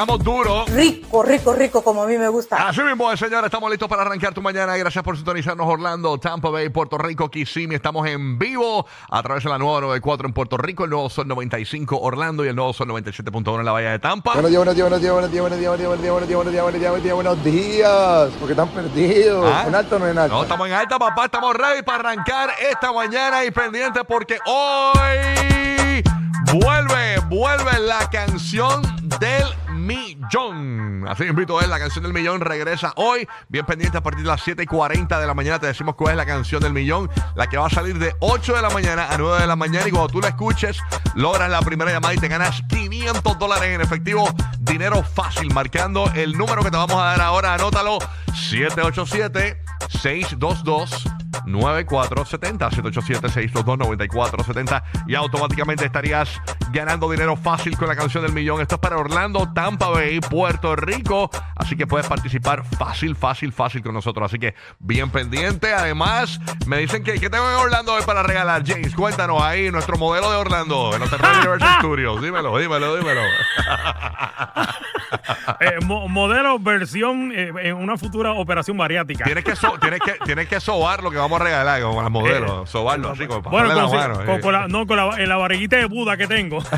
arrancamos duro. Rico, rico, rico, como a mí me gusta. Así mismo, señores, estamos listos para arrancar tu mañana. Gracias por sintonizarnos Orlando, Tampa Bay, Puerto Rico, Kissimmee. Estamos en vivo a través de la nueva 94 en Puerto Rico, el nuevo Sol 95 Orlando y el nuevo Sol 97.1 en la Bahía de Tampa. Buenos días, buenos días, buenos días, buenos días, buenos días, buenos días, buenos días, buenos días, buenos días, buenos días, buenos días, porque están perdidos. Ah. ¿En alto o no en alto? No, estamos en alta, papá. Estamos ready para arrancar esta mañana y pendiente porque hoy vuelve, vuelve la canción del millón. Así invito a él, la canción del millón regresa hoy. Bien pendiente a partir de las 7 y 40 de la mañana. Te decimos cuál es la canción del millón, la que va a salir de 8 de la mañana a 9 de la mañana. Y cuando tú la escuches, logras la primera llamada y te ganas 500 dólares en efectivo. Dinero fácil, marcando el número que te vamos a dar ahora. Anótalo: 787 622 9470 787-622-9470 y automáticamente estarías ganando dinero fácil con la canción del millón. Esto es para Orlando, Tampa Bay, Puerto Rico. Así que puedes participar fácil, fácil, fácil con nosotros. Así que bien pendiente. Además, me dicen que ¿qué tengo en Orlando hoy para regalar? James, cuéntanos ahí nuestro modelo de Orlando en los Universal Studios. Dímelo, dímelo, dímelo. Eh, mo- modelo versión eh, en una futura operación bariátrica. tienes, que so- tienes, que, tienes que sobar lo que vamos a regalar con las modelos. Eh, sobarlo así, como para Bueno, con, la mano. con- eh. con la, no, con la, en la barriguita de Buda que tengo.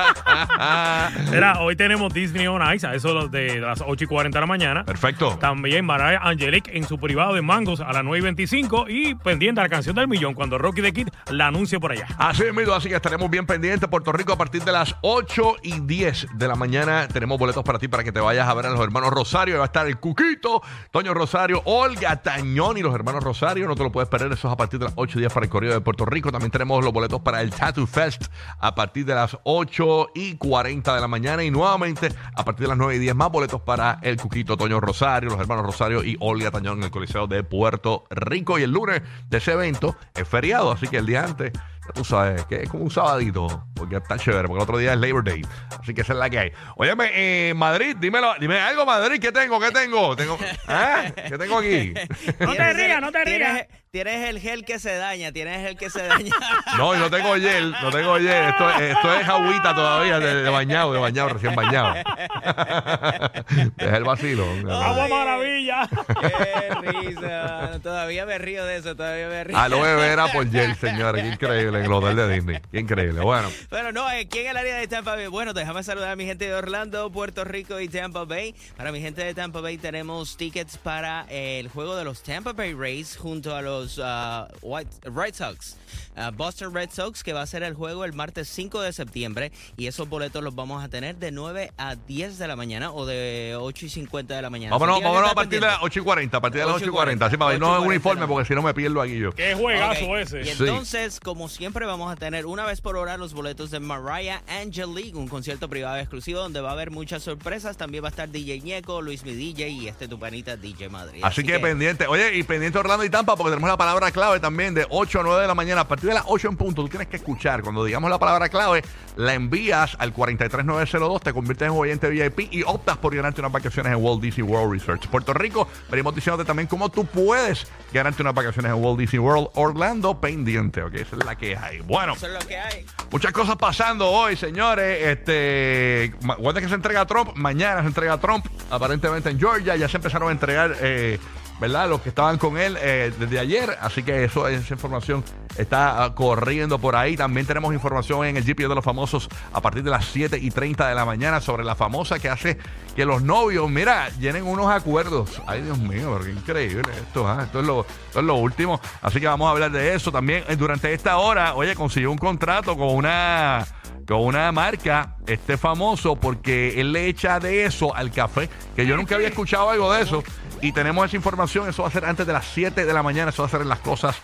Mira, hoy tenemos Disney on Ice, a eso de las 8 y 40 de la mañana. Perfecto. También Mariah Angelique en su privado de Mangos a las 9 y 25 y pendiente a la canción del millón cuando Rocky the Kid la anuncie por allá. Así es, así que estaremos bien pendientes. Puerto Rico a partir de las 8 y 10 de la mañana tenemos boletos para ti para que te vayas a ver a los hermanos Rosario. Va a estar el Cuquito, Toño Rosario, Olga Tañón y los hermanos Rosario. No te lo puedes perder. Eso es a partir de las 8 y 10 para el Correo de Puerto Rico. También tenemos los boletos para el Tattoo Fest a partir de las 8 y 40 de la mañana. Y nuevamente a partir de las 9 y 10 más boletos para el Cuquito, Toño Rosario, los hermanos Rosario y Olga Tañón en el Coliseo de Puerto Rico. Y el lunes de ese evento es feriado, así que el día antes ya tú sabes, que es como un sabadito, porque está chévere, porque el otro día es Labor Day. Así que esa es la que hay. Óyeme, eh, Madrid, dímelo, dime algo, Madrid, ¿qué tengo? ¿Qué tengo? tengo ¿Ah? ¿Qué tengo aquí? No te rías, no te rías. Tienes el gel que se daña, tienes el que se daña. No, y no tengo gel, no tengo gel. Esto, esto es agüita todavía, de, de bañado, de bañado, recién bañado. Deja el vacilo. ¡Agua maravilla! Qué risa. Todavía me río de eso, todavía me río. Aloe vera por gel, señores. Qué increíble en el hotel de Disney. Qué increíble. Bueno, Bueno, no, aquí en el área de Tampa Bay. Bueno, déjame saludar a mi gente de Orlando, Puerto Rico y Tampa Bay. Para mi gente de Tampa Bay tenemos tickets para el juego de los Tampa Bay Rays junto a los ah, White, Red Sox. Ah, Boston Red Sox, que va a ser el juego el martes 5 de septiembre. Y esos boletos los vamos a tener de 9 a 10 de la mañana o de 8 y 50 de la mañana. vámonos, Así que que vámonos a partir de las 8 y 40. A partir de las 8 y 40. Así para 8 y no en 40, uniforme, no. porque si no me pierdo aquí yo. ¡Qué juegazo ese! Y Sí. entonces, como siempre, vamos a tener una vez por hora los boletos de Mariah Angelique, un concierto privado exclusivo donde va a haber muchas sorpresas. También va a estar DJ Ñeco, Luis Mi DJ y este tu panita DJ Madrid. Así, que, pendiente. Oye, y pendiente Orlando y Tampa, porque tenemos la palabra clave también de 8 a 9 de la mañana. A partir de las 8 en punto, tú tienes que escuchar. Cuando digamos la palabra clave, la envías al 43902, te conviertes en un oyente VIP y optas por ganarte unas vacaciones en Walt Disney World Research. Puerto Rico, venimos diciéndote también cómo tú puedes ganarte unas vacaciones en Walt Disney World Orlando pendiente, ¿ok? Esa es la que hay. Bueno. Eso es lo que hay. Muchas cosas pasando hoy, señores. Este, ma- ¿cuándo es que se entrega Trump? Mañana se entrega Trump, aparentemente en Georgia. Ya se empezaron a entregar, eh, ¿verdad? Los que estaban con él eh, desde ayer. Así que eso, esa información está ah, corriendo por ahí. También tenemos información en el GPS de los famosos a partir de las 7 y 30 de la mañana sobre la famosa que hace que los novios, mira, llenen unos acuerdos. Ay, Dios mío, pero qué increíble esto. ah, Esto, es lo, esto es lo último. Así que vamos a hablar de eso también. eh, Durante esta hora, oye, consiguió un contrato con una con una marca, este famoso, porque él le echa de eso al café, que yo nunca había escuchado algo de eso. Y tenemos esa información, eso va a ser antes de las 7 de la mañana, eso va a ser en las cosas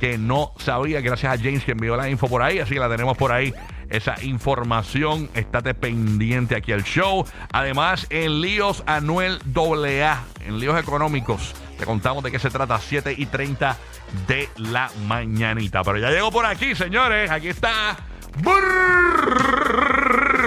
que no sabía, gracias a James que envió la info por ahí, así que la tenemos por ahí. Esa información, estate pendiente aquí al show. Además, en líos Anuel AA, en líos económicos, te contamos de qué se trata, 7 y 30 de la mañanita. Pero ya llegó por aquí, señores, aquí está.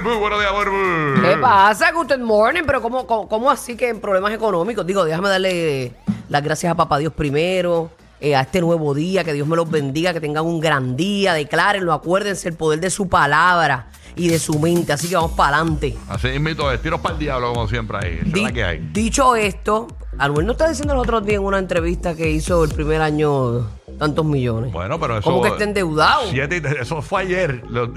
Muy buenos días, Burr. ¿Qué pasa? Good morning, pero ¿cómo, cómo, cómo así que en problemas económicos? Digo, déjame darle las gracias a Papá Dios primero. eh, a este nuevo día, que Dios me los bendiga, que tengan un gran día, declárenlo, acuérdense el poder de su palabra y de su mente, así que vamos para adelante. Así invito de tiros para el diablo, como siempre ahí. Esa es Di- la que hay. Dicho esto, Anuel no está diciendo los otros días en una entrevista que hizo el primer año tantos millones. Bueno, pero eso. Como que está endeudado. Siete eso fue ayer. Los,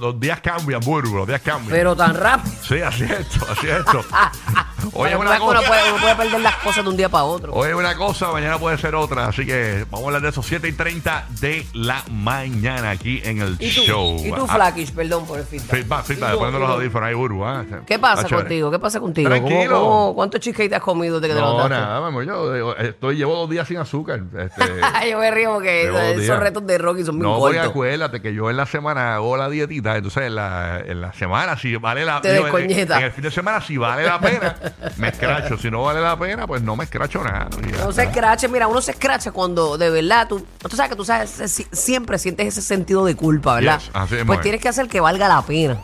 los días cambian, Burbu, los días cambian. Pero tan rápido. Sí, así es esto, así es esto. Oye, una uno, cosa. puede, uno puede perder las cosas de un día para otro. Hoy es una cosa, mañana puede ser otra. Así que vamos a hablar de esos 7 y 30 de la mañana aquí en el ¿Y tú, show. y tú Ah, Flakish, perdón por el feedback. Feedback, feedback, poniendo los audífonos ahí, Burbu. ¿ah? ¿Qué pasa Está chévere. contigo? ¿Qué pasa contigo? ¿Cómo- Tranquilo. cómo- ¿Cuántos cheesecake te has comido desde que te No, levantaste? nada, vamos, yo estoy, llevo dos días sin azúcar. Este, Yo me río porque esos días. retos de Rocky son muy no, cortos. acuérdate que yo en la semana hago la dietita, entonces en la, en la semana, si vale la Te digo, en, en el fin de semana, si vale la pena, me escracho. Si no vale la pena, pues no me escracho nada. No se escrache, mira, uno se escracha cuando de verdad tú, tú sabes que tú sabes, si- siempre sientes ese sentido de culpa, ¿verdad? Yes, así mismo pues es. tienes que hacer que valga la pena.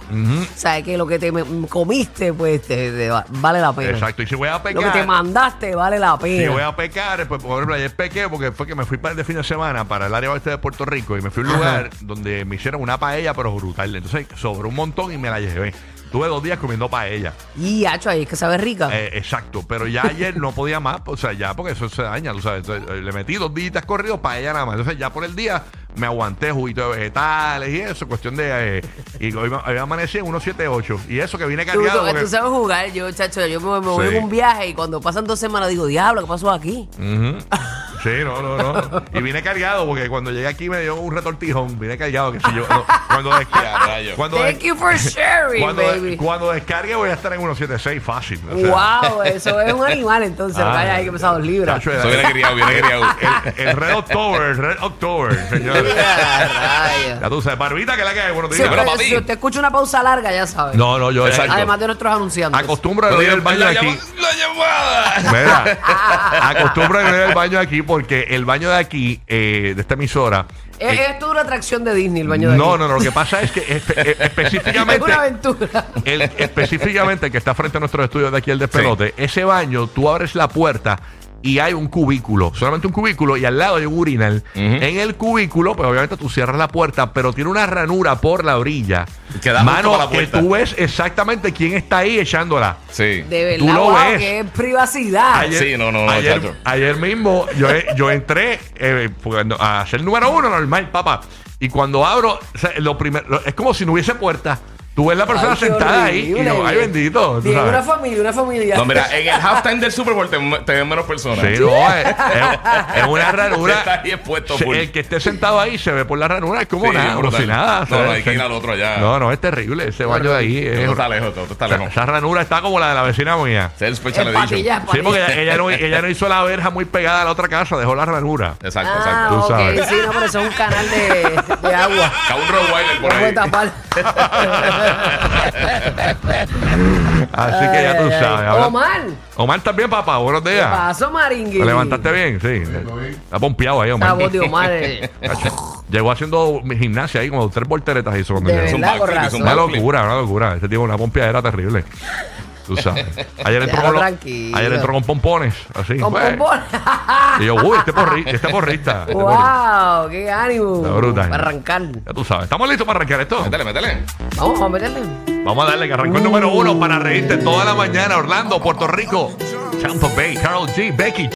Sabes que lo que te comiste, pues te, te va- vale la pena. Exacto. Y si voy a Lo que te pecar, mandaste vale la si pena. voy a pecar, pues por ejemplo, ayer pequé porque fue que me fui para el de fin de semana para el área oeste de Puerto Rico y me fui a un Ajá. lugar donde me hicieron una paella, pero brutal. Entonces sobró un montón y me la llevé. Tuve dos días comiendo paella. Y hacho, ahí es que sabe rica. Eh, exacto, pero ya ayer no podía más, o sea, ya porque eso se daña, tú sabes. Entonces, eh, le metí dos días corridos para ella nada más. Entonces, ya por el día me aguanté juguito de vegetales y eso, cuestión de. eh, y hoy, hoy amanecí en 178. Y eso que vine cargado. tú- porque- tú sabes jugar, yo, chacho, yo me, me voy Sí. en un viaje y cuando pasan dos semanas digo, diablo, ¿qué pasó aquí? Ujú. Sí, no, no, no. Y vine cargado porque cuando llegué aquí me dio un retortijón. Vine cargado que si yo. no, cuando descargue. cuando, Thank you for sharing, cuando, baby. cuando descargue voy a estar en 176 fácil. o sea. wow, eso es un animal entonces, Ah, vaya, hay que pesar dos libras. Eso viene criado, viene criado. el, el Red October, el Red October, señores. Raya. Ya tú sabes, Barbita, que la que hay, buenos Si pero usted, papi. si usted escucha una pausa larga, ya sabe. No, no, yo Exacto. Además de nuestros anunciantes. acostumbro a ir al la baño de llama- aquí. La llamada. Mira, acostumbro a ir al baño de aquí porque el baño de aquí, eh, de esta emisora. Es, eh, es toda una atracción de Disney el baño de no, aquí. no, no, lo que pasa es que espe- eh, Es específicamente. una aventura. el, específicamente el que está frente a nuestros estudios de aquí, el despelote, ese baño, tú abres la puerta y hay un cubículo, solamente un cubículo, y al lado hay un urinal. En el cubículo, pues obviamente tú cierras la puerta, pero tiene una ranura por la orilla. Que da Mano, para la que puerta. tú ves exactamente quién está ahí echándola. Sí. De verdad, Tú lo wow, ves. que es privacidad. Sí, no, no, no, ayer, ayer mismo yo, yo entré eh, a ser número uno normal, papá. Y cuando abro, o sea, lo primero, lo- es como si no hubiese puerta. Tú ves la persona Ay, qué sentada ahí y yo, ay bendito. tú sabes. una familia, una familia. No, mira, en el halftime del Super Bowl te, te ven menos personas. Sí, no, es, es- es una ranura. Está ahí expuesto Se- full. el que esté sentado ahí se ve por la ranura, es como Sí, nada, como brutal. si nada. No, se no, hay que ir al otro allá. No, no, es terrible. Ese baño de ahí es. Todo está lejos, todo está esa, lejos. esa ranura está como la de la vecina mía. El special edition. Sí, porque ella, ella no, ella no hizo la verja muy pegada a la otra casa, dejó la ranura. Exacto, Ah, exacto. Tú ok, sabes. sí, no, pero eso es un canal de, de agua. Cabe un Rottweiler por No puede ahí. tapar. Así que ya tú sabes. habla- Omar, Omar también, papá. Buenos ¿qué días. pasó, Maringui? ¿Te levantaste bien? Sí. Está pompeado ahí, La Omar. voz de Omar. eh, Llegó haciendo mi gimnasia ahí, como tres volteretas hizo cuando De llegó. Verdad, con backflip, es un Una backflip. locura, una locura. Este tipo una pompeadera terrible. Tú sabes. Ayer entró, con, los- tranquilo. ayer entró con pompones, así. Con pues. pompón. Y yo, uy, este, porri, este porrista. este porrista. wow, qué ánimo. Está brutal. Para arrancar. Ya tú sabes. ¿Estamos listos para arrancar esto? Métele, métele. Vamos, vamos a meterle. Vamos a darle que arrancó el número uno para reírte toda la mañana. Orlando, Puerto Rico. Tampa Bay, Carol G, Becky